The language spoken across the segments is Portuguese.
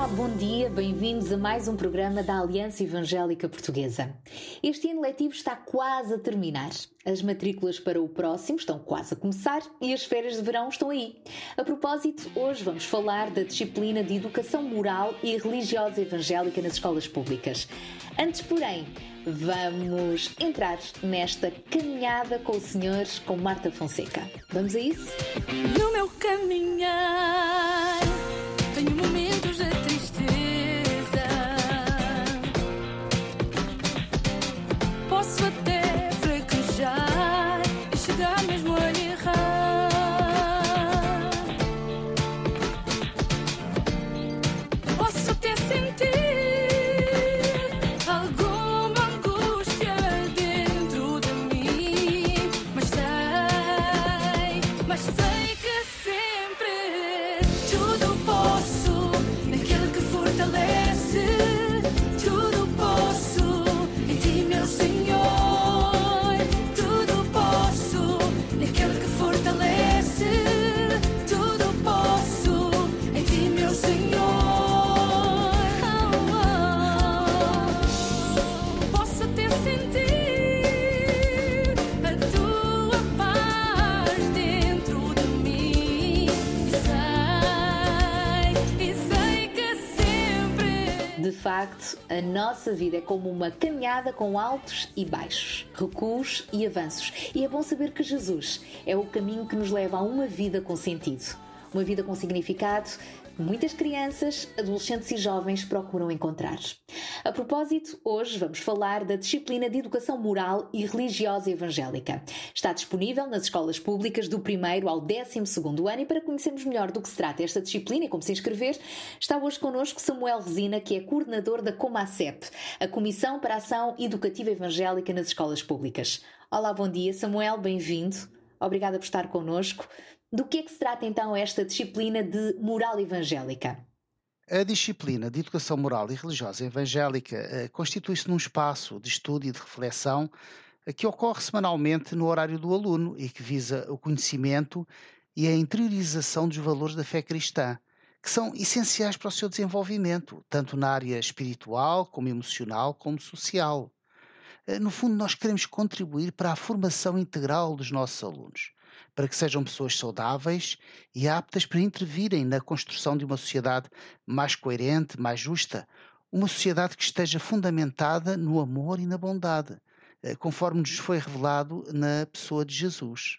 Olá, bom dia, bem-vindos a mais um programa da Aliança Evangélica Portuguesa. Este ano letivo está quase a terminar. As matrículas para o próximo estão quase a começar e as férias de verão estão aí. A propósito, hoje vamos falar da disciplina de Educação Moral e Religiosa Evangélica nas escolas públicas. Antes, porém, vamos entrar nesta caminhada com o Senhor, com Marta Fonseca. Vamos a isso? No meu caminhar, nossa vida é como uma caminhada com altos e baixos, recuos e avanços. E é bom saber que Jesus é o caminho que nos leva a uma vida com sentido. Uma vida com significado muitas crianças, adolescentes e jovens procuram encontrar. A propósito, hoje vamos falar da disciplina de Educação Moral e Religiosa Evangélica. Está disponível nas escolas públicas do primeiro ao 12 ano e para conhecermos melhor do que se trata esta disciplina e como se inscrever, está hoje connosco Samuel Resina, que é coordenador da Comacep, a Comissão para a Ação Educativa Evangélica nas Escolas Públicas. Olá, bom dia, Samuel, bem-vindo. Obrigada por estar connosco. Do que é que se trata então esta disciplina de moral evangélica? A disciplina de Educação Moral e Religiosa Evangélica eh, constitui-se num espaço de estudo e de reflexão eh, que ocorre semanalmente no horário do aluno e que visa o conhecimento e a interiorização dos valores da fé cristã, que são essenciais para o seu desenvolvimento, tanto na área espiritual, como emocional, como social. Eh, No fundo, nós queremos contribuir para a formação integral dos nossos alunos, para que sejam pessoas saudáveis e aptas para intervirem na construção de uma sociedade mais coerente, mais justa, uma sociedade que esteja fundamentada no amor e na bondade, eh, conforme nos foi revelado na pessoa de Jesus.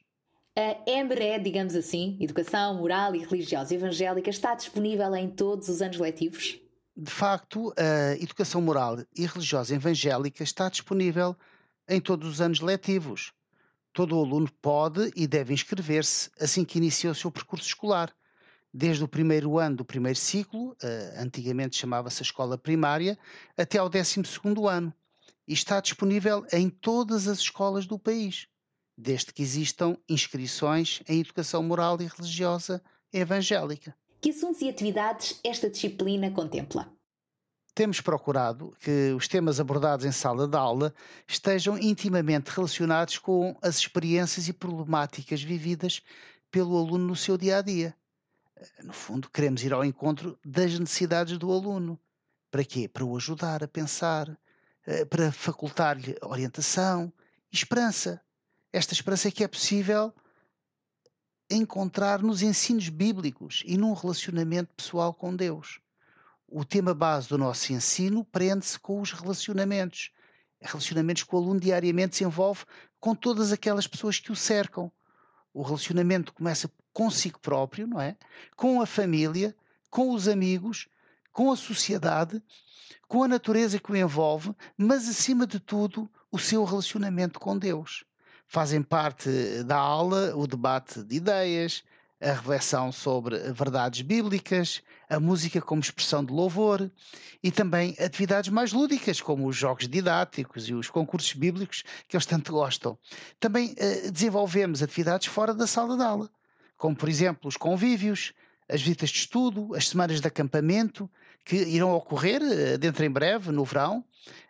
A EMBRE, digamos assim, Educação Moral e Religiosa Evangélica, está disponível em todos os anos letivos? De facto, a educação moral e religiosa evangélica está disponível em todos os anos letivos. Todo aluno pode e deve inscrever-se assim que inicia o seu percurso escolar. Desde o primeiro ano do primeiro ciclo, antigamente chamava-se escola primária, até ao décimo segundo ano. E está disponível em todas as escolas do país, desde que existam inscrições em educação moral e religiosa evangélica. Que assuntos e atividades esta disciplina contempla? Temos procurado que os temas abordados em sala de aula estejam intimamente relacionados com as experiências e problemáticas vividas pelo aluno no seu dia a dia. No fundo, queremos ir ao encontro das necessidades do aluno. Para quê? Para o ajudar a pensar, eh, para facultar-lhe orientação e esperança. Esta esperança que é possível encontrar nos ensinos bíblicos e num relacionamento pessoal com Deus. O tema base do nosso ensino prende-se com os relacionamentos. Relacionamentos que o aluno diariamente se envolve com todas aquelas pessoas que o cercam. O relacionamento começa consigo próprio, não é? Com a família, com os amigos, com a sociedade, com a natureza que o envolve, mas acima de tudo, o seu relacionamento com Deus. Fazem parte da aula o debate de ideias, a reflexão sobre verdades bíblicas, a música como expressão de louvor e também atividades mais lúdicas, como os jogos didáticos e os concursos bíblicos que eles tanto gostam. Também uh, desenvolvemos atividades fora da sala de aula, como por exemplo os convívios, as visitas de estudo, as semanas de acampamento, que irão ocorrer uh, dentro em breve, no verão.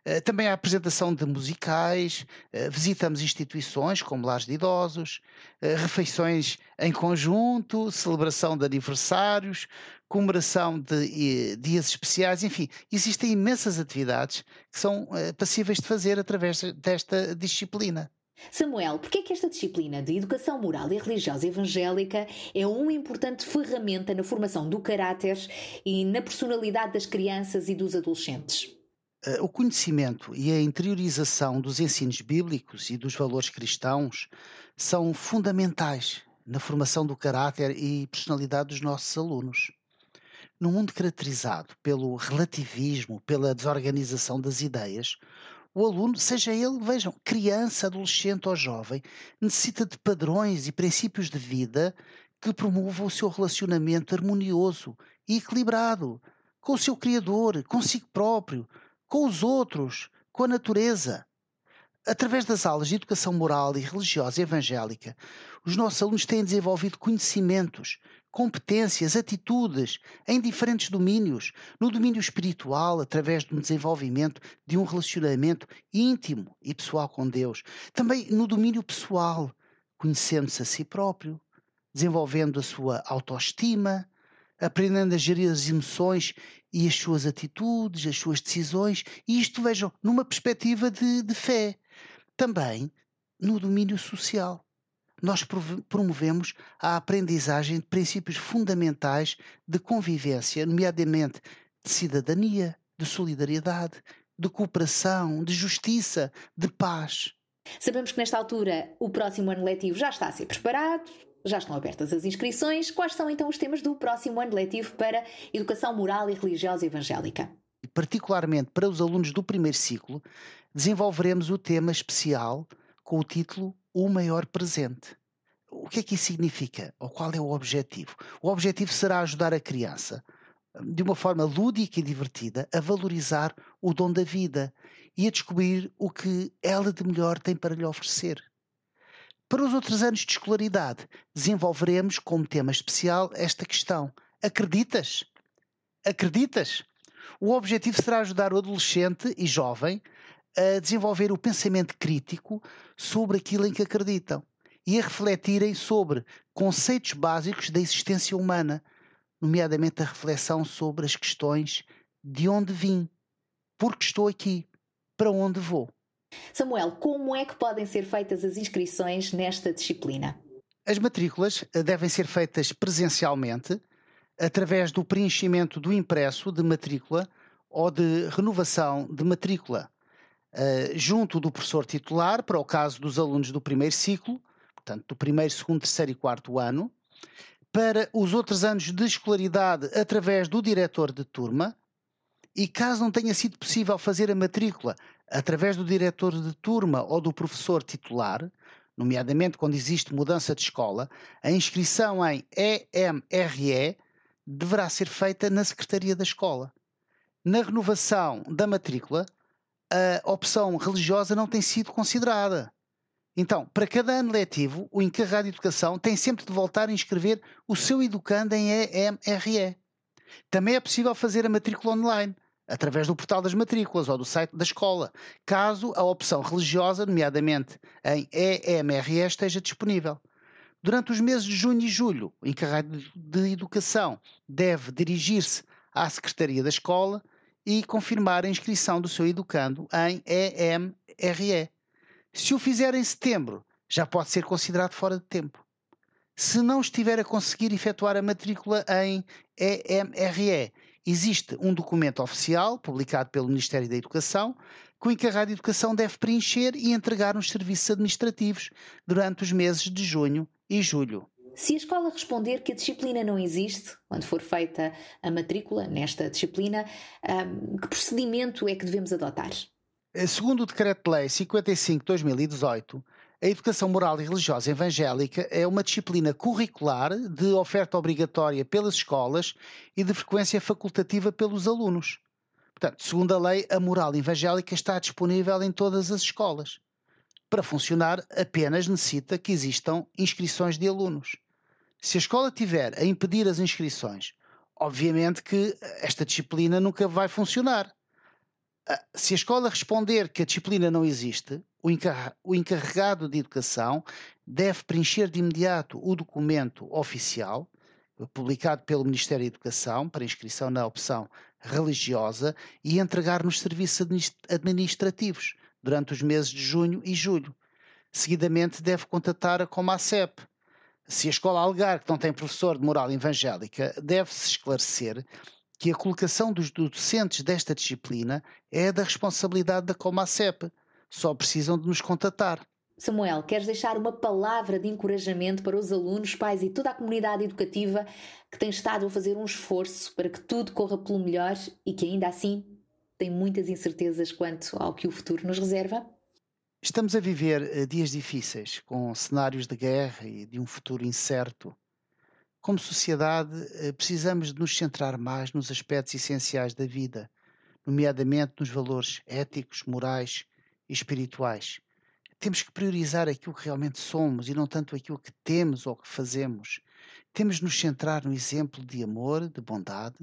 Uh, também a apresentação de musicais, uh, visitamos instituições como lares de idosos, refeições em conjunto, celebração de aniversários, comemoração de dias especiais, enfim, existem imensas atividades que são passíveis de fazer através desta disciplina. Samuel, por é que esta disciplina de educação moral e religiosa evangélica é uma importante ferramenta na formação do caráter e na personalidade das crianças e dos adolescentes? Eh, o conhecimento e a interiorização dos ensinos bíblicos e dos valores cristãos são fundamentais na formação do caráter e personalidade dos nossos alunos. Num mundo caracterizado pelo relativismo, pela desorganização das ideias, o aluno, seja ele, vejam, criança, adolescente ou jovem, necessita de padrões e princípios de vida que promovam o seu relacionamento harmonioso e equilibrado com o seu Criador, consigo próprio, com os outros, com a natureza. Através das aulas de educação moral e religiosa evangélica, os nossos alunos têm desenvolvido conhecimentos competências, atitudes em diferentes domínios. No domínio espiritual, através do desenvolvimento de um relacionamento íntimo e pessoal com Deus. Também no domínio pessoal, conhecendo-se a si próprio, desenvolvendo a sua autoestima, aprendendo a gerir as emoções e as suas atitudes, as suas decisões, e isto, vejam, numa perspectiva de, de fé. Também no domínio social nós promovemos a aprendizagem de princípios fundamentais de convivência, nomeadamente de cidadania, de solidariedade, de cooperação, de justiça, de paz. Sabemos que nesta altura o próximo ano letivo já está a ser preparado, já estão abertas as inscrições. Quais são então os temas do próximo ano letivo para Educação Moral e Religiosa Evangélica? Particularmente para os alunos do primeiro ciclo, desenvolveremos o tema especial com o título O Maior Presente. O que é que isso significa? Ou qual é o objetivo? O objetivo será ajudar a criança, de uma forma lúdica e divertida, a valorizar o dom da vida e a descobrir o que ela de melhor tem para lhe oferecer. Para os outros anos de escolaridade, desenvolveremos como tema especial esta questão: acreditas? Acreditas? O objetivo será ajudar o adolescente e jovem a desenvolver o pensamento crítico sobre aquilo em que acreditam e a refletirem sobre conceitos básicos da existência humana, nomeadamente a reflexão sobre as questões de onde vim, por que estou aqui, para onde vou. Samuel, como é que podem ser feitas as inscrições nesta disciplina? As matrículas eh, devem ser feitas presencialmente, através do preenchimento do impresso de matrícula ou de renovação de matrícula, uh, junto do professor titular, para o caso dos alunos do primeiro ciclo, portanto, do primeiro, segundo, terceiro e quarto ano, para os outros anos de escolaridade através do diretor de turma, e caso não tenha sido possível fazer a matrícula através do diretor de turma ou do professor titular, nomeadamente quando existe mudança de escola, a inscrição em EMRE deverá ser feita na secretaria da escola. Na renovação da matrícula, a opção religiosa não tem sido considerada. Então, para cada ano letivo, o encarregado de educação tem sempre de voltar a inscrever o seu educando em EMRE. Também é possível fazer a matrícula online, através do portal das matrículas ou do site da escola, caso a opção religiosa, nomeadamente em EMRE, esteja disponível. Durante os meses de junho e julho, o encarregado de educação deve dirigir-se à secretaria da escola e confirmar a inscrição do seu educando em EMRE. Se o fizer em setembro, já pode ser considerado fora de tempo. Se não estiver a conseguir efetuar a matrícula em EMRE, existe um documento oficial, publicado pelo Ministério da Educação, que o encarregado de educação deve preencher e entregar nos serviços administrativos durante os meses de junho e julho. Se a escola responder que a disciplina não existe, quando for feita a matrícula nesta disciplina, hum, que procedimento é que devemos adotar? Eh, segundo o Decreto-Lei 55 de 2018, A educação moral e religiosa evangélica é uma disciplina curricular de oferta obrigatória pelas escolas e de frequência facultativa pelos alunos. Portanto, segundo a lei, a moral evangélica está disponível em todas as escolas. Para funcionar, apenas necessita que existam inscrições de alunos. Se a escola tiver a impedir as inscrições, obviamente que esta disciplina nunca vai funcionar. Ah, se a escola responder que a disciplina não existe, o encarregado de educação deve preencher de imediato o documento oficial, publicado pelo Ministério da Educação, para inscrição na opção religiosa, e entregar nos serviços administrativos durante os meses de junho e julho. Seguidamente, deve contatar a Comacep. Se a escola alegar que não tem professor de moral evangélica, deve-se esclarecer que a colocação dos docentes desta disciplina é da responsabilidade da Comacep. Só precisam de nos contatar. Samuel, queres deixar uma palavra de encorajamento para os alunos, pais e toda a comunidade educativa que tem estado a fazer um esforço para que tudo corra pelo melhor e que ainda assim tem muitas incertezas quanto ao que o futuro nos reserva? Estamos a viver eh, dias difíceis, com cenários de guerra e de um futuro incerto. Como sociedade, eh, precisamos de nos centrar mais nos aspectos essenciais da vida, nomeadamente nos valores éticos, morais espirituais. Temos que priorizar aquilo que realmente somos e não tanto aquilo que temos ou que fazemos. Temos de nos centrar no exemplo de amor, de bondade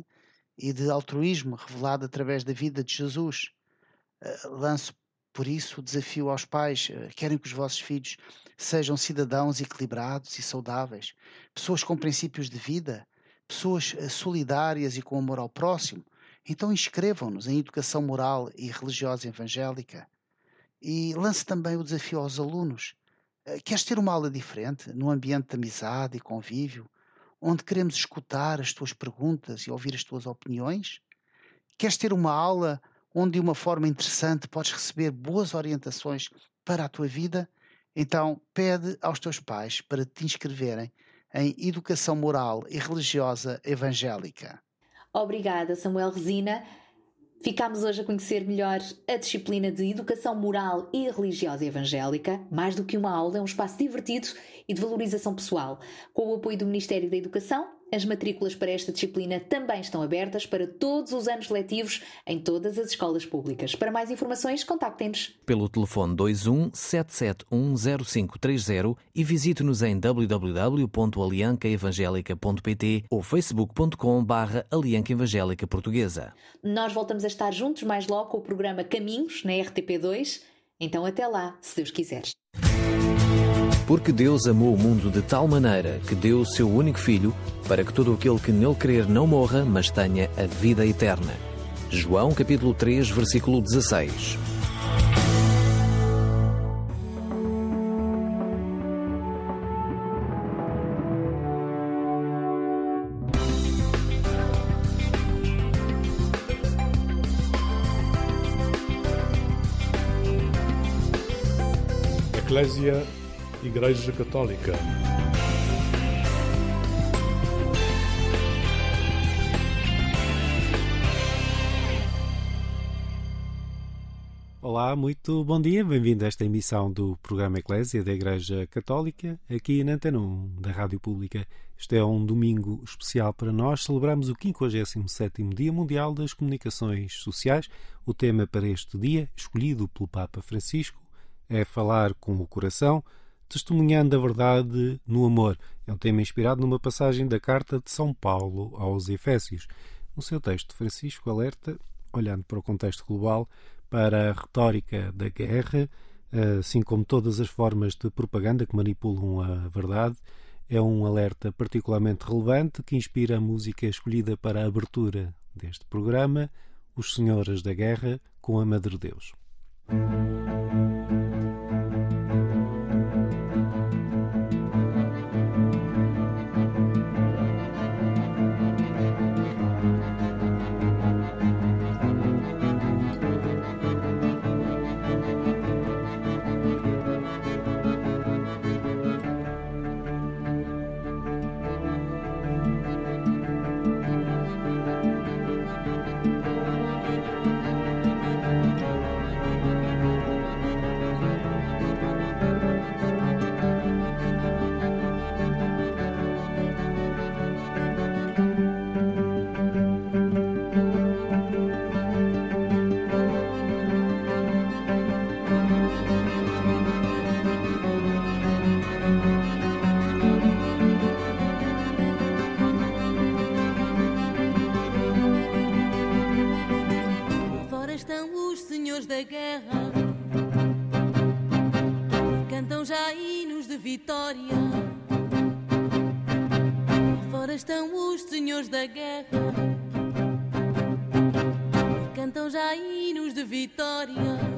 e de altruísmo revelado através da vida de Jesus. Uh, lanço por isso o desafio aos pais: uh, querem que os vossos filhos sejam cidadãos equilibrados e saudáveis, pessoas com princípios de vida, pessoas eh, solidárias e com amor ao próximo. Então inscrevam-nos em educação moral e religiosa evangélica. E lance também o desafio aos alunos. Eh, queres ter uma aula diferente, num ambiente de amizade e convívio, onde queremos escutar as tuas perguntas e ouvir as tuas opiniões? Queres ter uma aula onde, de uma forma interessante, podes receber boas orientações para a tua vida? Então, pede aos teus pais para te inscreverem em Educação Moral e Religiosa Evangélica. Obrigada, Samuel Resina. Ficámos hoje a conhecer melhor a disciplina de Educação Moral e Religiosa Evangélica. Mais do que uma aula, é um espaço divertido e de valorização pessoal. Com o apoio do Ministério da Educação, as matrículas para esta disciplina também estão abertas para todos os anos letivos em todas as escolas públicas. Para mais informações, contactem-nos pelo telefone 21 7710530 e visite-nos em www.aliancaevangelica.pt ou facebook.com/barra Alianca Evangélica Portuguesa. Nós voltamos a estar juntos mais logo com o programa Caminhos na RTP2. Então até lá, se Deus quiser. Porque Deus amou o mundo de tal maneira que deu o seu único filho para que todo aquele que nele crer não morra, mas tenha a vida eterna. João capítulo 3, versículo 16. Eclésia Igreja Católica. Olá, muito bom dia, bem-vindo a esta emissão do programa Eclésia da Igreja Católica, aqui na Antena 1 da Rádio Pública. Este é um domingo especial para nós, celebramos o 57º Dia Mundial das Comunicações Sociais. O tema para este dia, escolhido pelo Papa Francisco, é falar com o coração, testemunhando a verdade no amor. É um tema inspirado numa passagem da carta de São Paulo aos Efésios. No seu texto, Francisco alerta, olhando para o contexto global, para a retórica da guerra, assim como todas as formas de propaganda que manipulam a verdade. É um alerta particularmente relevante que inspira a música escolhida para a abertura deste programa, Os Senhoras da Guerra, com a Madre Deus. Senhores da guerra. Cantam já hinos de vitória. Fora estão os senhores da guerra. Cantam já hinos de vitória.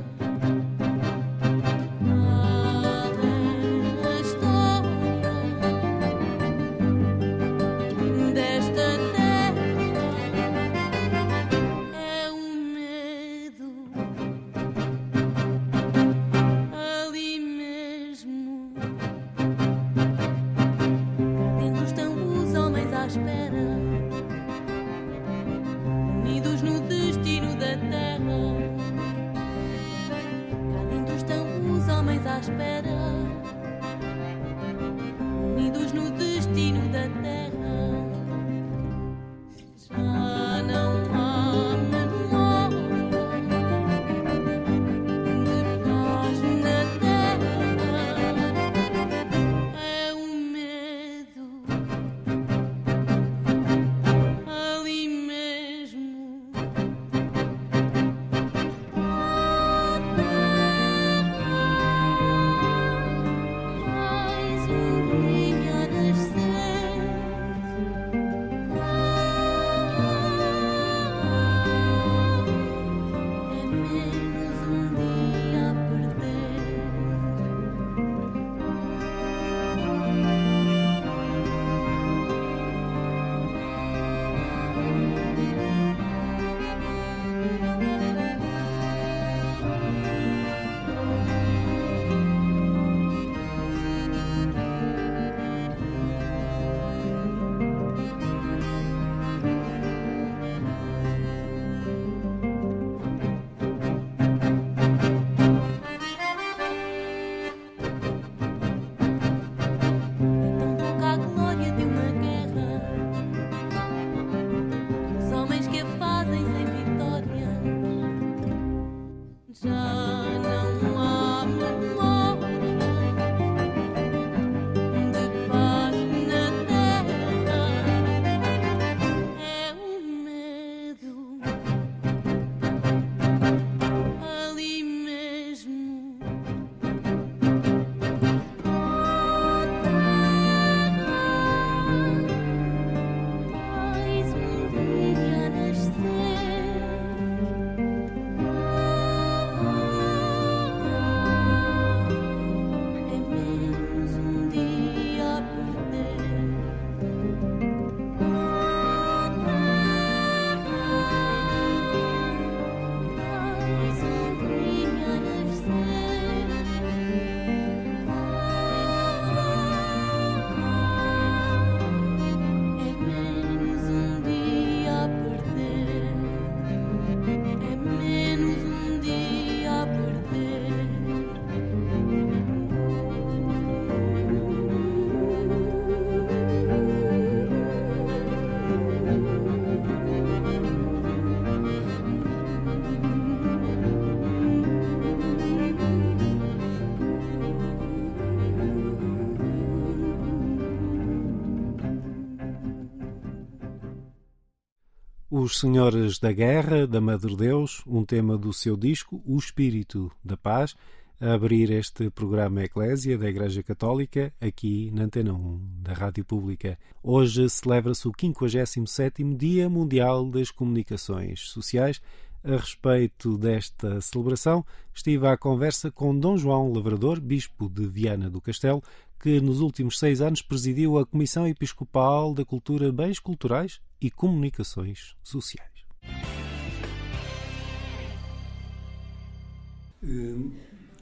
Os Senhores da Guerra, da Madre Deus, um tema do seu disco, O Espírito da Paz, a abrir este programa Eclésia da Igreja Católica, aqui na Antena 1 da Rádio Pública. Hoje celebra-se o 57º Dia Mundial das Comunicações Sociais. A respeito desta celebração, estive à conversa com Dom João Lavrador, Bispo de Viana do Castelo, que nos últimos seis anos presidiu a Comissão Episcopal da Cultura, Bens Culturais e Comunicações Sociais.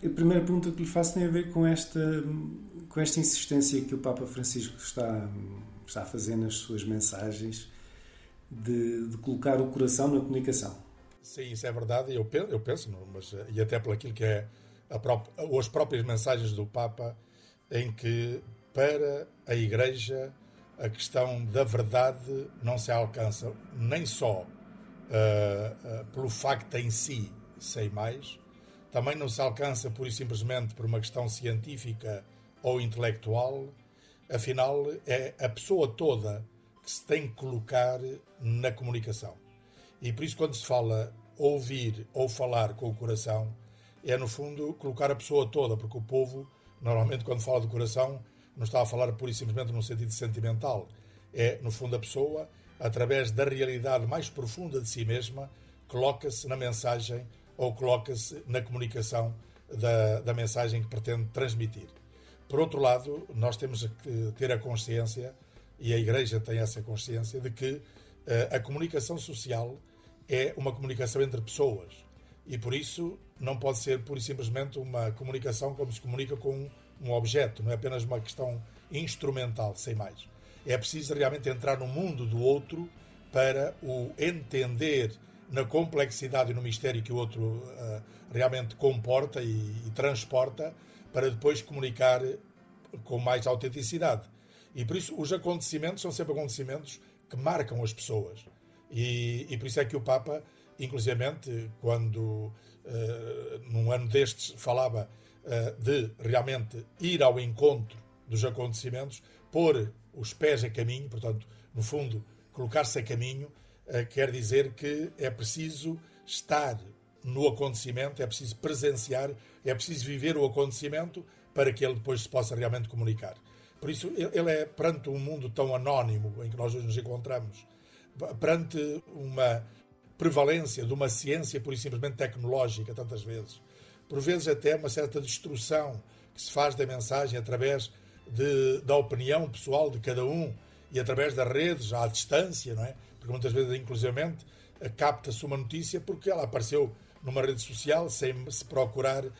A primeira pergunta que lhe faço tem a ver com esta, com esta insistência que o Papa Francisco está, está a fazer nas suas mensagens de, de colocar o coração na comunicação. Sim, isso é verdade, eu penso, eu penso mas, e até por aquilo que é a pró as próprias mensagens do Papa, em que para a Igreja a questão da verdade não se alcança nem só uh, uh, pelo facto em si, sem mais, também não se alcança pura e simplesmente por uma questão científica ou intelectual, afinal é a pessoa toda que se tem que colocar na comunicação. E por isso, quando se fala ouvir ou falar com o coração é, no fundo, colocar a pessoa toda, porque o povo, normalmente, quando fala do coração, não está a falar pura e simplesmente num sentido sentimental. É, no fundo, a pessoa, através da realidade mais profunda de si mesma, coloca-se na mensagem ou coloca-se na comunicação da, da mensagem que pretende transmitir. Por outro lado, nós temos que ter a consciência, e a Igreja tem essa consciência, de que uh, a comunicação social é uma comunicação entre pessoas. E por isso não pode ser pura e simplesmente uma comunicação como se comunica com um objeto, não é apenas uma questão instrumental, sem mais. É preciso realmente entrar no mundo do outro para o entender na complexidade e no mistério que o outro uh, realmente comporta e, e, transporta, para depois comunicar com mais autenticidade. E por isso os acontecimentos são sempre acontecimentos que marcam as pessoas. E, e por isso é que o Papa, inclusivamente, quando uh, num ano destes falava uh, de realmente ir ao encontro dos acontecimentos, pôr os pés a caminho, portanto, no fundo, colocar-se a caminho, uh, quer dizer que é preciso estar no acontecimento, é preciso presenciar, é preciso viver o acontecimento para que ele depois se possa realmente comunicar. Por isso, ele é perante um mundo tão anónimo em que nós hoje nos encontramos, perante uma prevalência de uma ciência pura e simplesmente tecnológica, tantas vezes, por vezes até uma certa destruição que se faz da mensagem através de, da opinião pessoal de cada um e através das redes, à distância, não é? Porque muitas vezes, inclusivamente, capta-se uma notícia porque ela apareceu numa rede social sem se procurar uh,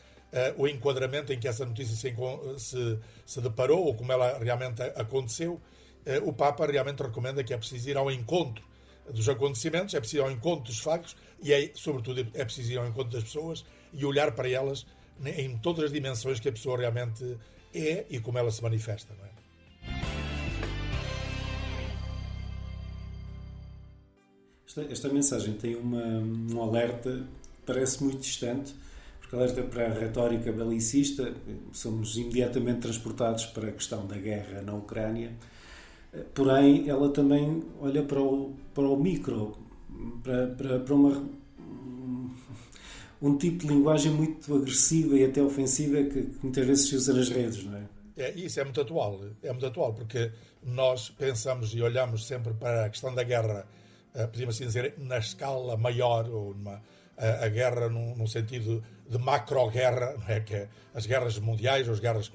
o enquadramento em que essa notícia se, se, se, deparou ou como ela realmente aconteceu. Uh, o Papa realmente recomenda que é preciso ir ao encontro dos acontecimentos, é preciso ir ao encontro dos factos e, é, sobretudo, é preciso ir ao encontro das pessoas e olhar para elas em todas as dimensões que a pessoa realmente é e como ela se manifesta. Não é? Esta, esta mensagem tem uma, um alerta, parece muito distante, porque alerta para a retórica belicista, somos imediatamente transportados para a questão da guerra na Ucrânia, porém ela também olha para o, para o micro, para, para, para uma, um tipo de linguagem muito agressiva e até ofensiva que, que muitas vezes se usa nas redes, não é? É, isso é muito atual, é muito atual, porque nós pensamos e olhamos sempre para a questão da guerra eh, podíamos assim dizer, na escala maior, ou numa, a, a guerra num, num, sentido de macro-guerra, não é? que é as guerras mundiais, ou as guerras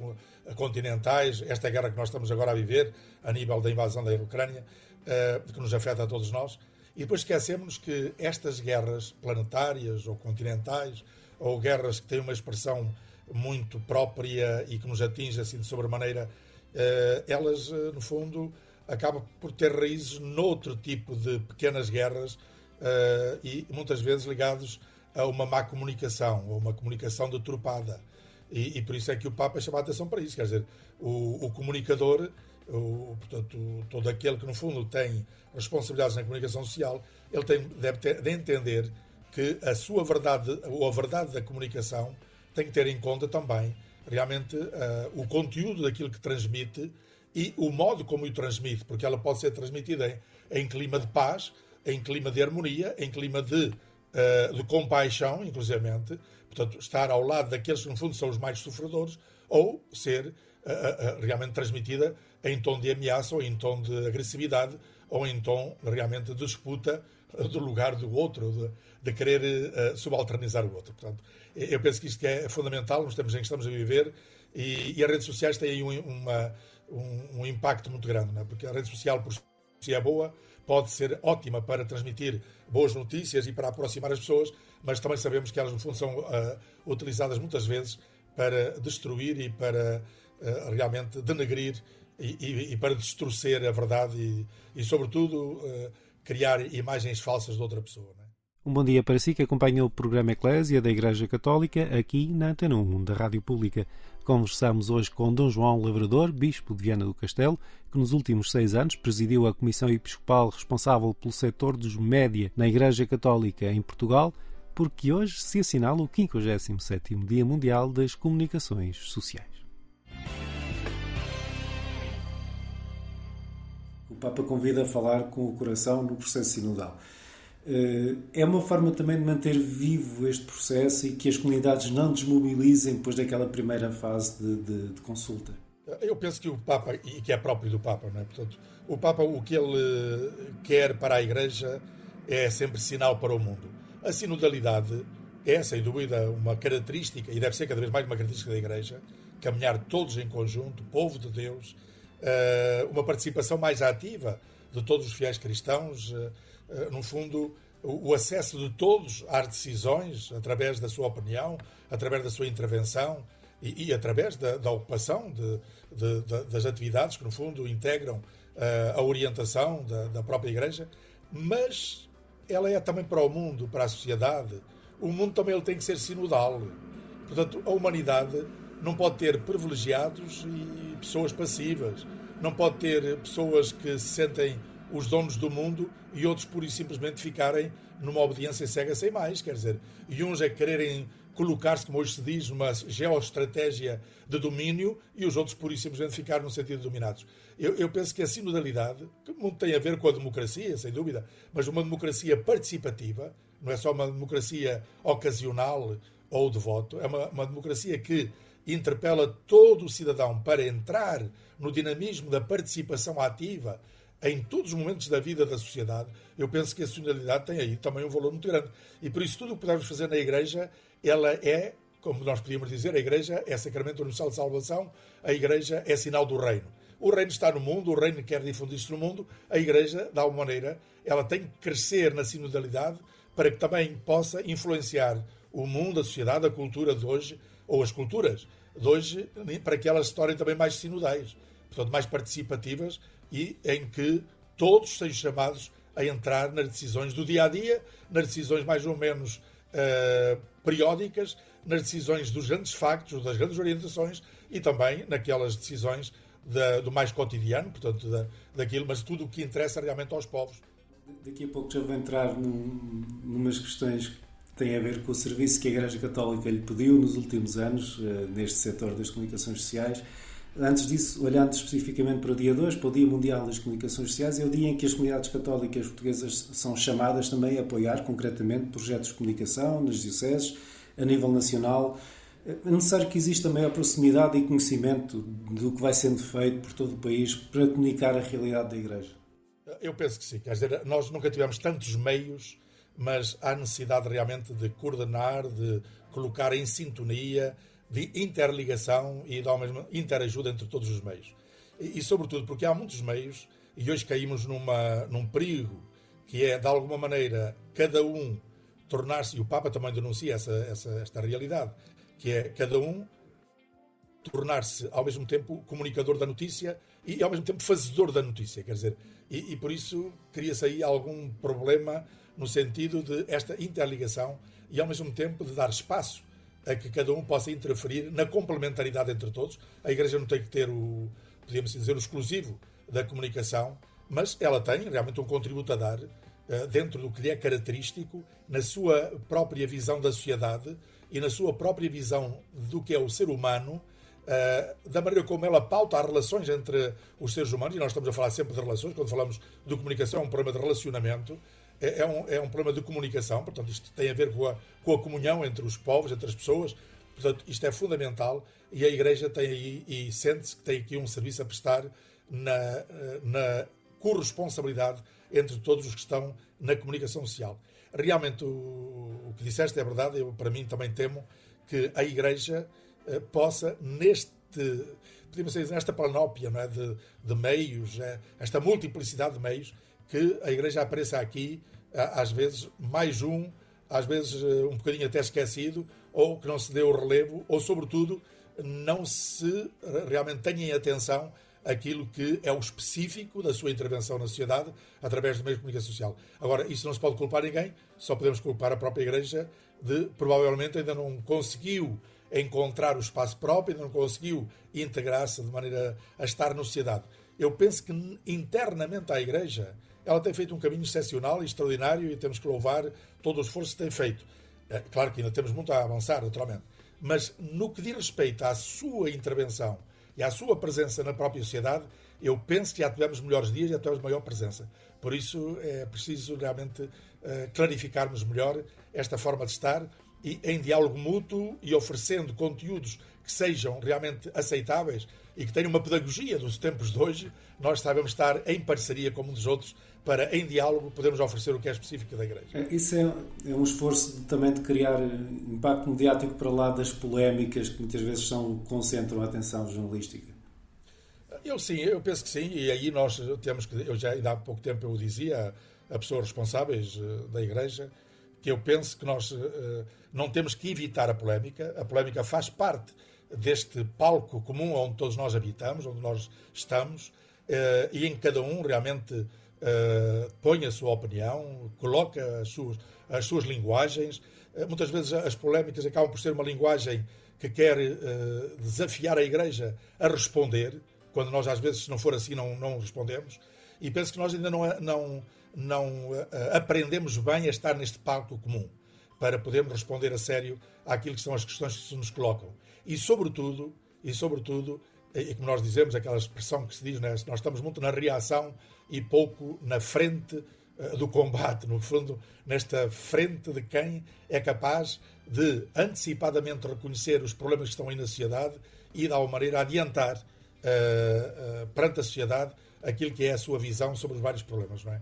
continentais, esta guerra que nós estamos agora a viver, a nível da invasão da Ucrânia, uh, que nos afeta a todos nós. E depois esquecemos que estas guerras planetárias ou continentais, ou guerras que têm uma expressão muito própria e que nos atinge assim de sobremaneira, uh, elas, uh, no fundo, acaba por ter raízes noutro tipo de pequenas guerras e muitas vezes ligados a uma má comunicação, ou uma comunicação deturpada. E, e, por isso é que o Papa chama a atenção para isso. Quer dizer, o, o comunicador, o, portanto, todo aquele que no fundo tem responsabilidades na comunicação social, ele tem, deve ter, de entender que a sua verdade, ou a verdade da comunicação, tem que ter em conta também realmente uh, o conteúdo daquilo que transmite e o modo como o transmite, porque ela pode ser transmitida em, em clima de paz, em clima de harmonia, em clima de, uh, de compaixão, inclusivamente, portanto, estar ao lado daqueles que, no fundo, são os mais sofredores, ou ser uh, uh, realmente transmitida em tom de ameaça, ou em tom de agressividade, ou em tom realmente de disputa do lugar do outro, de, de querer subalternizar o outro. Portanto, eu penso que isto é fundamental nos tempos em que estamos a viver e, e as redes sociais têm uma um, um impacto muito grande, é? porque a rede social, por si é boa, pode ser ótima para transmitir boas notícias e para aproximar as pessoas, mas também sabemos que elas, no fundo, são uh, utilizadas muitas vezes para destruir e para uh, realmente denegrir e, e, e, para distorcer a verdade e, e sobretudo, uh, criar imagens falsas de outra pessoa. Um bom dia para si que acompanha o programa Eclésia da Igreja Católica aqui na Antena 1 da Rádio Pública. Conversamos hoje com Dom João Lavrador, Bispo de Viana do Castelo, que nos últimos seis anos presidiu a Comissão Episcopal responsável pelo setor dos média na Igreja Católica em Portugal, porque hoje se assinala o 57º Dia Mundial das Comunicações Sociais. O Papa convida a falar com o coração no processo sinodal. Eh, é uma forma também de manter vivo este processo e que as comunidades não desmobilizem depois daquela primeira fase de, de, de consulta. Eu penso que o Papa, e que é próprio do Papa, não é? Portanto, o Papa, o que ele quer para a Igreja é sempre sinal para o mundo. A sinodalidade é, sem dúvida, uma característica, e deve ser cada vez mais uma característica da Igreja, caminhar todos em conjunto, povo de Deus, eh, uma participação mais ativa de todos os fiéis cristãos, eh, eh, no fundo, o acesso de todos às decisões, através da sua opinião, através da sua intervenção e, e através da, da ocupação de, de, de, das atividades que, no fundo, integram a orientação da, da própria Igreja, mas ela é também para o mundo, para a sociedade. O mundo também ele tem que ser sinodal. Portanto, a humanidade não pode ter privilegiados e pessoas passivas. Não pode ter pessoas que se sentem os donos do mundo e outros pura e simplesmente ficarem numa obediência cega sem mais. Quer dizer, e uns é quererem colocar-se, como hoje se diz, numa geoestratégia de domínio e os outros pura e simplesmente ficar no sentido dominados. Eu, eu, penso que a sinodalidade, que muito tem a ver com a democracia, sem dúvida, mas uma democracia participativa, não é só uma democracia ocasional ou de voto, é uma, uma democracia que interpela todo o cidadão para entrar no dinamismo da participação ativa em todos os momentos da vida da sociedade, eu penso que a sinodalidade tem aí também um valor muito grande. E por isso tudo o que podemos fazer na Igreja, ela é, como nós podíamos dizer, a Igreja é sacramento universal de salvação, a Igreja é sinal do reino. O reino está no mundo, o reino quer difundir-se no mundo, a Igreja, de alguma maneira, ela tem que crescer na sinodalidade para que também possa influenciar o mundo, a sociedade, a cultura de hoje, ou as culturas de hoje, para que elas se tornem também mais sinodais, portanto, mais participativas e em que todos sejam chamados a entrar nas decisões do dia a dia, nas decisões mais ou menos uh, periódicas, nas decisões dos grandes factos, das grandes orientações e também naquelas decisões da, do mais cotidiano, portanto, da, daquilo, mas tudo o que interessa realmente aos povos. Daqui a pouco já vou entrar num, numas questões que têm a ver com o serviço que a Igreja Católica lhe pediu nos últimos anos, uh, neste setor das comunicações sociais. Antes disso, olhando especificamente para o dia 2, para o Dia Mundial das Comunicações Sociais, é o dia em que as comunidades católicas portuguesas são chamadas também a apoiar concretamente projetos de comunicação nas dioceses, a nível nacional. É necessário que exista maior proximidade e conhecimento do que vai sendo feito por todo o país para comunicar a realidade da Igreja. Eu penso que sim. Quer dizer, nós nunca tivemos tantos meios, mas há necessidade realmente de coordenar, de colocar em sintonia, de interligação e de, ao mesmo interajuda entre todos os meios. E, e, sobretudo porque há muitos meios e hoje caímos numa, num perigo que é, de alguma maneira, cada um tornar-se, e o Papa também denuncia essa, essa, esta realidade, que é cada um tornar-se ao mesmo tempo comunicador da notícia e ao mesmo tempo fazedor da notícia, quer dizer, e, e por isso cria-se aí algum problema no sentido de esta interligação e ao mesmo tempo de dar espaço a que cada um possa interferir na complementaridade entre todos. A Igreja não tem que ter o, podíamos dizer, o exclusivo da comunicação, mas ela tem realmente um contributo a dar uh, dentro do que lhe é característico, na sua própria visão da sociedade e na sua própria visão do que é o ser humano, uh, da maneira como ela pauta as relações entre os seres humanos, e nós estamos a falar sempre de relações, quando falamos de comunicação, é um problema de relacionamento, é, é, um, é um problema de comunicação, portanto, isto tem a ver com a, com a comunhão entre os povos, entre as pessoas, portanto, isto é fundamental e a Igreja tem aí, e sente-se que tem aqui um serviço a prestar na, na corresponsabilidade entre todos os que estão na comunicação social. Realmente, o, o que disseste é verdade, eu, para mim também temo que a Igreja eh, possa, neste podemos dizer, nesta panóplia é, de, de meios, é, esta multiplicidade de meios, que a Igreja apareça aqui, às vezes mais um, às vezes eh, um bocadinho até esquecido, ou que não se dê o relevo, ou sobretudo não se realmente tenha em atenção aquilo que é o específico da sua intervenção na sociedade através do meio de comunicação social. Agora, isso não se pode culpar ninguém, só podemos culpar a própria Igreja de provavelmente ainda não conseguiu encontrar o espaço próprio, ainda não conseguiu integrar-se de maneira a estar na sociedade. Eu penso que internamente a Igreja ela tem feito um caminho excepcional e extraordinário e temos que louvar todo o esforço que tem feito. É, claro que ainda temos muito a avançar, naturalmente. Mas no que diz respeito à sua intervenção e à sua presença na própria sociedade, eu penso que já tivemos melhores dias, já tivemos maior presença. Por isso é preciso realmente eh, clarificarmos melhor esta forma de estar e em diálogo mútuo e oferecendo conteúdos que sejam realmente aceitáveis e que tenham uma pedagogia dos tempos de hoje, nós sabemos estar em parceria com dos outros para, em diálogo, podermos oferecer o que é específico da Igreja. É, Isso é, é um esforço de- também de criar eh, impacto mediático para lá das polémicas que muitas vezes são, concentram a atenção jornalística. Eu sim, eu penso que sim, e aí nós temos que, eu já ainda há pouco tempo eu dizia a, a pessoas responsáveis eh, da Igreja que eu penso que nós eh, não temos que evitar a polémica, a polémica faz parte deste palco comum onde todos nós habitamos, onde nós estamos, eh, e em cada um realmente eh, põe a sua opinião, coloca as suas, as suas linguagens. Eh, muitas vezes as polémicas acabam por ser uma linguagem que quer desafiar a Igreja a responder, quando nós às vezes, se não for assim, não, não respondemos. E penso que nós ainda não, não, não aprendemos bem a estar neste palco comum para podermos responder a sério àquilo que são as questões que se nos colocam. E sobretudo, e sobretudo, e como nós dizemos, aquela expressão que se diz, né, nós estamos muito na reação e pouco na frente eh, do combate, no fundo, nesta frente de quem é capaz de antecipadamente reconhecer os problemas que estão aí na sociedade e, de alguma maneira, adiantar eh, eh, perante a sociedade aquilo que é a sua visão sobre os vários problemas. Não é?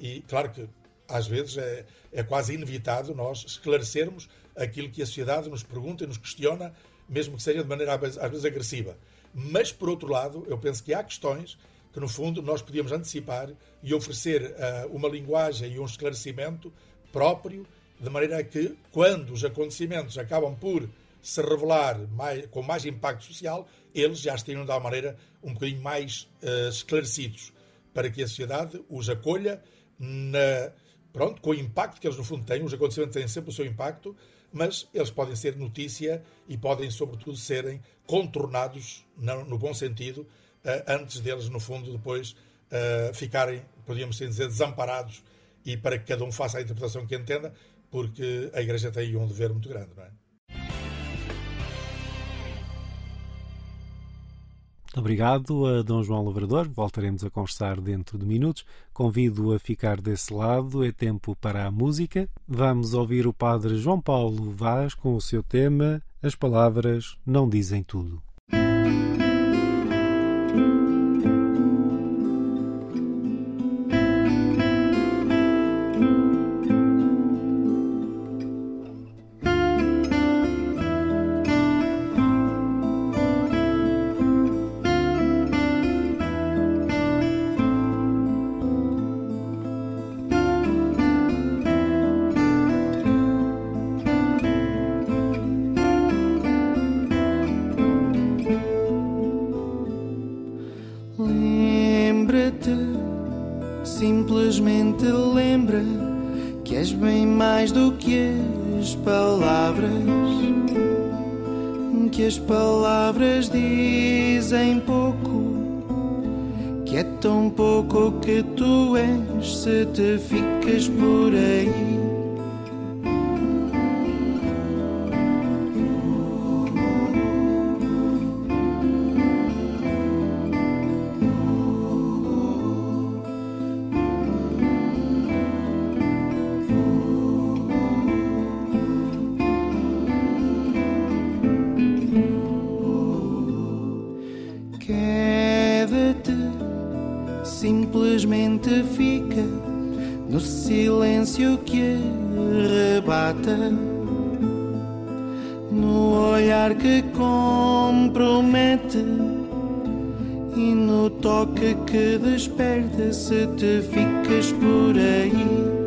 E, claro que, às vezes, é, é quase inevitável nós esclarecermos aquilo que a sociedade nos pergunta e nos questiona, mesmo que seja de maneira, às vezes, agressiva. Mas, por outro lado, eu penso que há questões que, no fundo, nós podíamos antecipar e oferecer ah, uma linguagem e um esclarecimento próprio, de maneira que, quando os acontecimentos acabam por se revelar mais- com mais impacto social, eles já estejam, de alguma maneira, um bocadinho mais ah, esclarecidos, para que a sociedade os acolha na, pronto, com o impacto que eles, no fundo, têm. Os acontecimentos têm sempre o seu impacto, mas eles podem ser notícia e podem, sobretudo, serem contornados, no, bom sentido, eh, antes deles, no fundo, depois eh, ficarem, podíamos assim dizer, desamparados e para que cada um faça a interpretação que entenda, porque a Igreja tem aí um dever muito grande, não é? Obrigado a Dom João Lavrador. Voltaremos a conversar dentro de minutos. Convido a ficar desse lado. É tempo para a música. Vamos ouvir o Padre João Paulo Vaz com o seu tema As palavras não dizem tudo. Simplesmente fica no silêncio que arrebata, no olhar que compromete e no toque que desperta se te ficas por aí.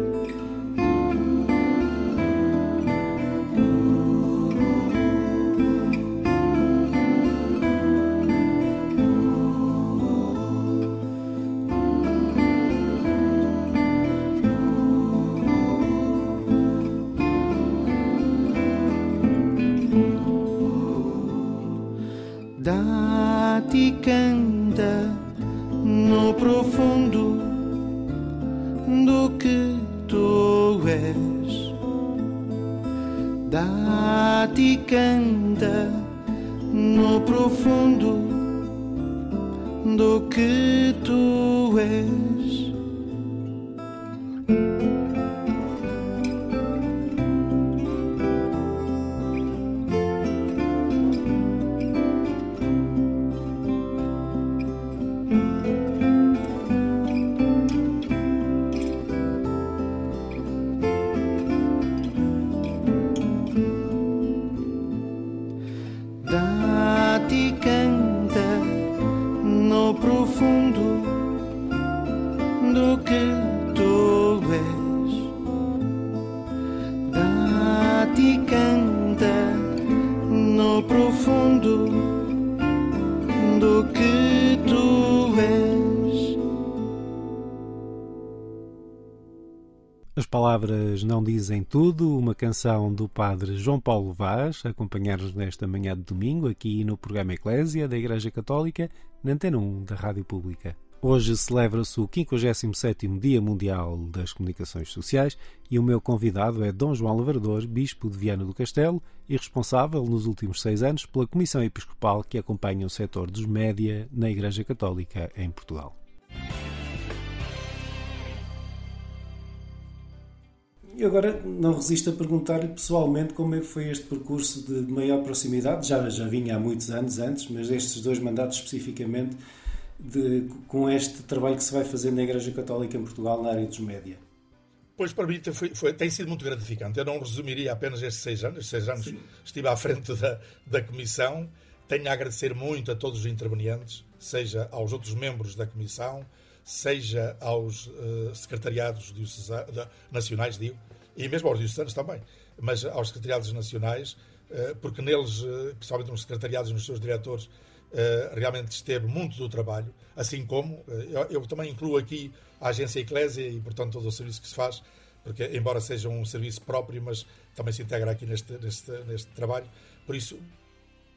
Não dizem tudo, uma canção do padre João Paulo Vaz, acompanhar-nos nesta manhã de domingo, aqui no programa Eclésia da Igreja Católica, na Antena 1 da Rádio Pública. Hoje celebra-se o 57º Dia Mundial das Comunicações Sociais e o meu convidado é Dom João Lavrador, Bispo de Viana do Castelo e responsável nos últimos seis anos pela Comissão Episcopal que acompanha o setor dos média na Igreja Católica em Portugal. E agora não resisto a perguntar-lhe pessoalmente como é que foi este percurso de maior proximidade. Já, já vinha há muitos anos antes, mas estes dois mandatos especificamente, de, com este trabalho que se vai fazer na Igreja Católica em Portugal na área dos média. Pois para mim tem, foi, foi- tem sido muito gratificante. Eu não resumiria apenas estes seis anos. Estes seis anos estive à frente da, da Comissão. Tenho a agradecer muito a todos os intervenientes, seja aos outros membros da Comissão, seja aos eh, secretariados diocesa- da- nacionais, digo, e mesmo aos diocesanos também, mas aos secretariados nacionais, eh, porque neles, eh, principalmente nos secretariados e nos seus diretores, eh, realmente esteve muito do trabalho, assim como eu, eu também incluo aqui a agência Eclésia e, portanto, todo o serviço que se faz, porque, embora seja um serviço próprio, mas também se integra aqui neste, neste, neste trabalho. Por isso,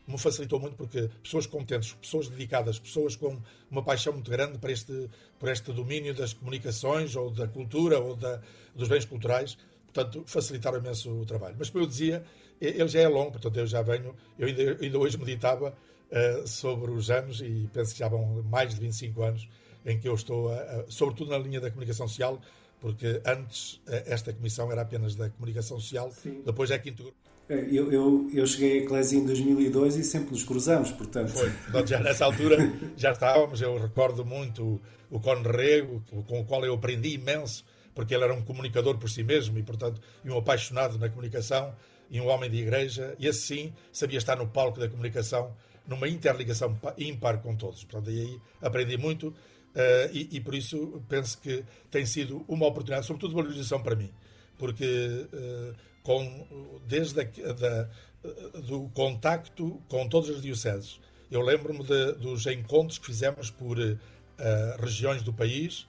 me facilitou muito porque pessoas competentes, pessoas dedicadas, pessoas com uma paixão muito grande para este, por este domínio das comunicações ou da cultura ou da, dos bens culturais, portanto, facilitaram imenso o trabalho. Mas, como eu dizia, ele já é longo, portanto, eu já venho, eu ainda, ainda hoje meditava eh, sobre os anos e penso que já vão mais de 25 anos em que eu estou, a- a- sobretudo na linha da comunicação social, porque antes eh, esta comissão era apenas da comunicação social, depois é que integrou. Eu, eu, eu cheguei à Eclésia em 2002 e sempre nos cruzamos, portanto. Foi. Portanto, já nessa altura já estávamos. Eu recordo muito o Conrego, com o qual eu aprendi imenso, porque ele era um comunicador por si mesmo e, portanto, e um apaixonado na comunicação e um homem de igreja. E assim sabia estar no palco da comunicação, numa interligação pa- ímpar com todos. Portanto, aí aprendi muito eh, e, e por isso penso que tem sido uma oportunidade, sobretudo uma realização para mim, porque eh, com, desde a, da, do contacto com todas as dioceses. Eu lembro-me dos encontros que fizemos por eh, regiões do país,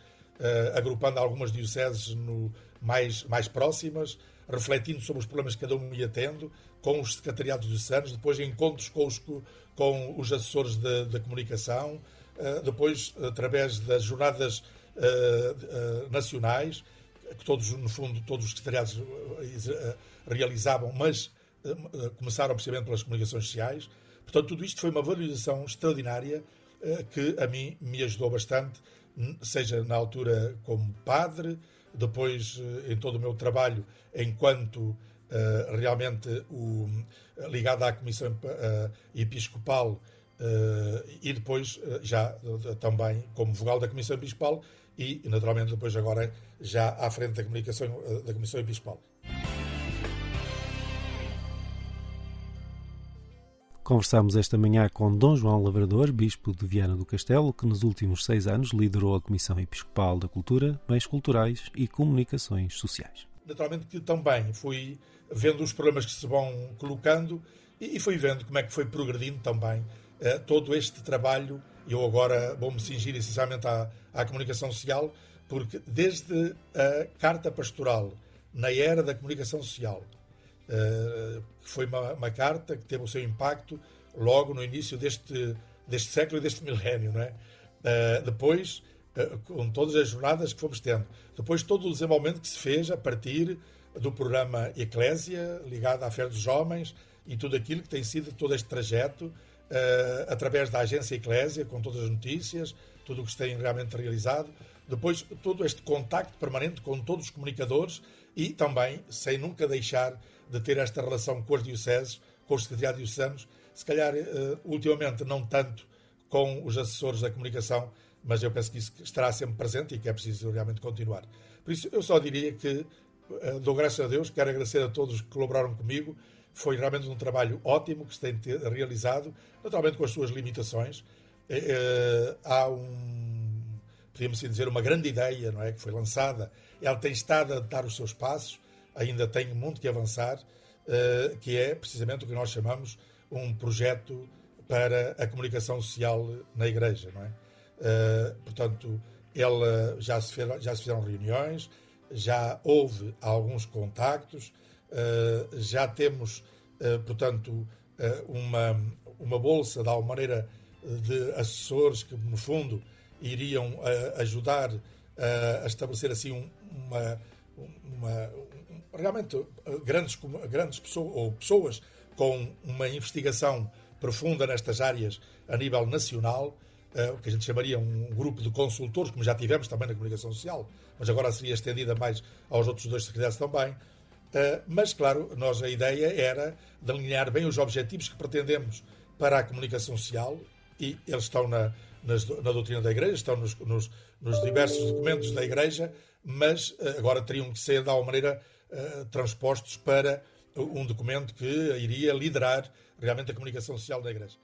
agrupando algumas dioceses no- mais, mais próximas, refletindo sobre os problemas que cada um ia tendo, com os secretariados diocesanos, depois encontros com os, co- com os assessores da comunicação, eh, depois através das jornadas eh, eh, nacionais, que todos, no fundo, todos os secretariados eh, eh, realizavam, mas eh, eh, começaram precisamente pelas comunicações sociais. Portanto, tudo isto foi uma valorização extraordinária eh, que a mim me ajudou bastante, seja na altura como padre, depois eh, em todo o meu trabalho enquanto eh, realmente o, ligado à Comissão eh, Episcopal eh, e depois eh, já eh, também como vogal da Comissão Episcopal e, naturalmente depois agora já à frente da, comunicação, eh, da Comissão Episcopal. Conversamos esta manhã com Dom João Lavrador, Bispo de Viana do Castelo, que nos últimos seis anos liderou a Comissão Episcopal da Cultura, Bens Culturais e Comunicações Sociais. Naturalmente que também fui vendo os problemas que se vão colocando e, fui vendo como é que foi progredindo também eh, todo este trabalho. Eu agora vou-me cingir essencialmente à, à comunicação social, porque desde a Carta Pastoral, na era da comunicação social, foi uma, uma carta que teve o seu impacto logo no início deste, deste século e deste milénio, não é? Eh, depois, eh, com todas as jornadas que fomos tendo, depois todo o desenvolvimento que se fez a partir do programa Eclésia, ligado à Fé dos Homens, e tudo aquilo que tem sido todo este trajeto, eh, através da agência Eclésia, com todas as notícias, tudo o que se tem realmente realizado. Depois, todo este contacto permanente com todos os comunicadores e também, sem nunca deixar de ter esta relação com as dioceses, com os secretariados diocesanos, se calhar, eh, ultimamente, não tanto com os assessores da comunicação, mas eu penso que isso estará sempre presente e que é preciso realmente continuar. Por isso, eu só diria que eh, dou graças a Deus, quero agradecer a todos que colaboraram comigo. Foi realmente um trabalho ótimo que se tem te- realizado, naturalmente com as suas limitações. Eh, há um, podíamos assim dizer, uma grande ideia, não é, que foi lançada. Ela tem estado a dar os seus passos, ainda tem muito que avançar, eh, que é precisamente o que nós chamamos um projeto para a comunicação social na Igreja, não é? Eh, portanto, ela já se, fizeram, já se fizeram reuniões, já houve alguns contactos, eh, já temos, portanto, uma, uma bolsa, de alguma maneira, de assessores que, no fundo, iriam ajudar a estabelecer assim um- uma, uma- um- realmente eh, grandes, grandes pessoas, ou pessoas com uma investigação profunda nestas áreas a nível nacional, eh, o que a gente chamaria um grupo de consultores, como já tivemos também na comunicação social, mas agora seria estendida mais aos outros dois secretários também. Uh, mas, claro, nós a ideia era delinear bem os objetivos que pretendemos para a comunicação social e eles estão na, nas- na doutrina da Igreja, estão nos, nos- nos diversos documentos da Igreja, mas agora teriam que ser, de alguma maneira, uh, transpostos para um documento que iria liderar realmente a comunicação social da Igreja.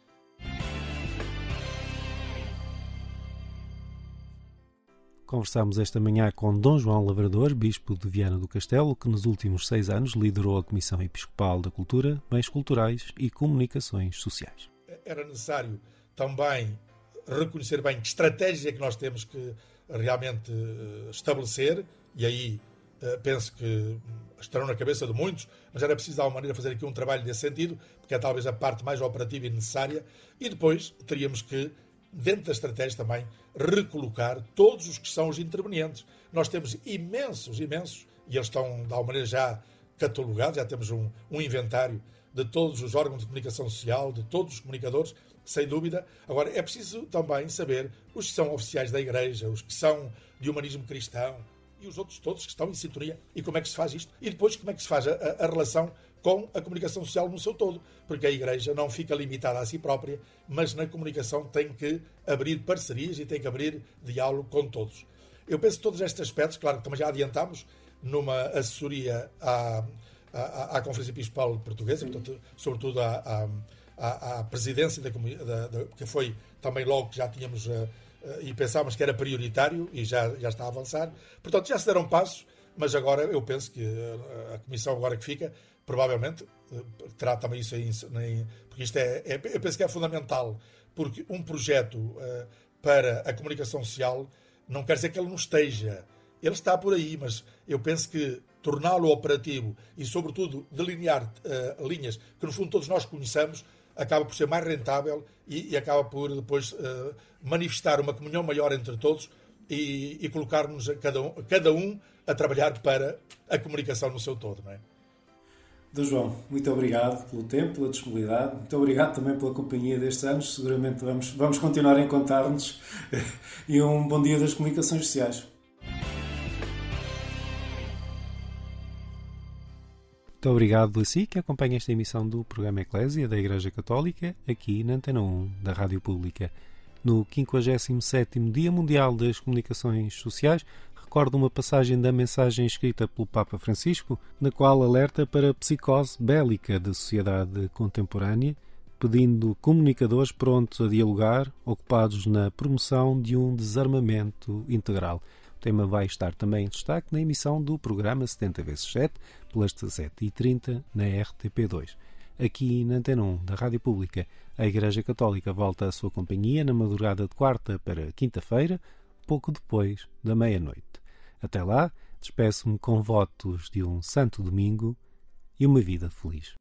Conversámos esta manhã com Dom João Lavrador, Bispo de Viana do Castelo, que nos últimos seis anos liderou a Comissão Episcopal da Cultura, Bens Culturais e Comunicações Sociais. era necessário também reconhecer bem que estratégia é que nós temos que realmente eh, estabelecer, e aí eh, penso que estarão na cabeça de muitos, mas era preciso de alguma maneira fazer aqui um trabalho nesse sentido, porque é talvez a parte mais operativa e necessária, e depois teríamos que, dentro da estratégia também, recolocar todos os que são os intervenientes. Nós temos imensos, imensos, e eles estão de alguma maneira já catalogados, já temos um, um inventário de todos os órgãos de comunicação social, de todos os comunicadores, sem dúvida. Agora, é preciso também saber os que são oficiais da Igreja, os que são de humanismo cristão e os outros todos que estão em sintonia. E como é que se faz isto? E depois, como é que se faz a, a- relação com a comunicação social no seu todo? Porque a Igreja não fica limitada a si própria, mas na comunicação tem que abrir parcerias e tem que abrir diálogo com todos. Eu penso que todos estes aspectos, claro que também já adiantámos numa assessoria à, à, à Conferência Episcopal Portuguesa, portanto, sobretudo à, à, à- presidência da, da, da que foi também logo que já tínhamos eh, e pensávamos que era prioritário e já, já está a avançar. Portanto, já se deram passos, mas agora eu penso que eh, a comissão agora que fica, provavelmente, eh, terá também isso aí, porque isto é, é- eu penso que é fundamental, porque um projeto eh, para a comunicação social não quer dizer que ele não esteja. Ele está por aí, mas eu penso que torná-lo operativo e, sobretudo, delinear eh, linhas que, no fundo, todos nós conheçamos, acaba por ser mais rentável e, e acaba por depois eh, manifestar uma comunhão maior entre todos e, e colocar-nos a cada, um, cada um a trabalhar para a comunicação no seu todo, não é? Dom João, muito obrigado pelo tempo, pela disponibilidade. Muito obrigado também pela companhia destes anos. Seguramente vamos, vamos continuar a encontrar-nos. E um bom dia das comunicações sociais. Muito obrigado a si que acompanha esta emissão do programa Eclésia da Igreja Católica, aqui na Antena 1 da Rádio Pública. No 57º Dia Mundial das Comunicações Sociais, recordo uma passagem da mensagem escrita pelo Papa Francisco, na qual alerta para a psicose bélica da sociedade contemporânea, pedindo comunicadores prontos a dialogar, ocupados na promoção de um desarmamento integral. Tema vai estar também em destaque na emissão do programa 70 vezes 7 pelas 17h30 na RTP2. Aqui na Antena 1 da Rádio Pública, a Igreja Católica volta à sua companhia na madrugada de quarta para quinta-feira, pouco depois da meia-noite. Até lá, despeço-me com votos de um santo domingo e uma vida feliz.